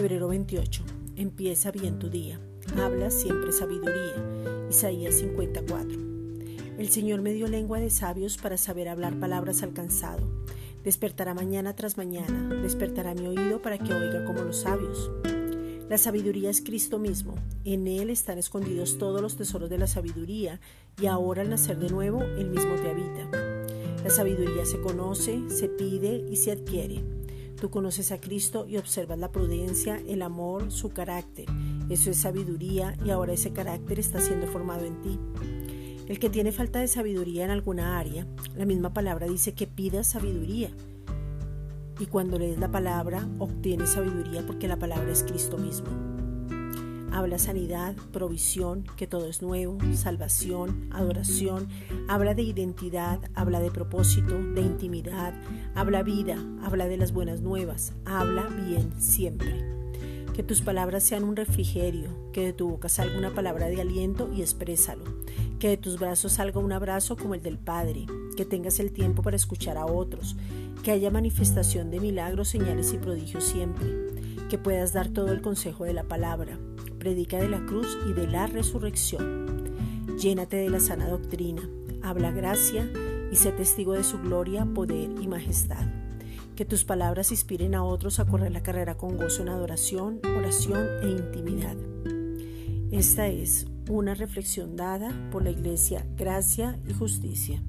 28. Empieza bien tu día. Habla siempre sabiduría. Isaías 54. El Señor me dio lengua de sabios para saber hablar palabras alcanzado. Despertará mañana tras mañana, despertará mi oído para que oiga como los sabios. La sabiduría es Cristo mismo. En Él están escondidos todos los tesoros de la sabiduría y ahora al nacer de nuevo, Él mismo te habita. La sabiduría se conoce, se pide y se adquiere. Tú conoces a Cristo y observas la prudencia, el amor, su carácter. Eso es sabiduría y ahora ese carácter está siendo formado en ti. El que tiene falta de sabiduría en alguna área, la misma palabra dice que pidas sabiduría. Y cuando lees la palabra, obtienes sabiduría porque la palabra es Cristo mismo. Habla sanidad, provisión, que todo es nuevo, salvación, adoración. Habla de identidad, habla de propósito, de intimidad. Habla vida, habla de las buenas nuevas. Habla bien siempre. Que tus palabras sean un refrigerio, que de tu boca salga una palabra de aliento y exprésalo que de tus brazos salga un abrazo como el del Padre, que tengas el tiempo para escuchar a otros, que haya manifestación de milagros, señales y prodigios siempre, que puedas dar todo el consejo de la palabra, predica de la cruz y de la resurrección. Llénate de la sana doctrina, habla gracia y sé testigo de su gloria, poder y majestad. Que tus palabras inspiren a otros a correr la carrera con gozo en adoración, oración e intimidad. Esta es una reflexión dada por la Iglesia Gracia y Justicia.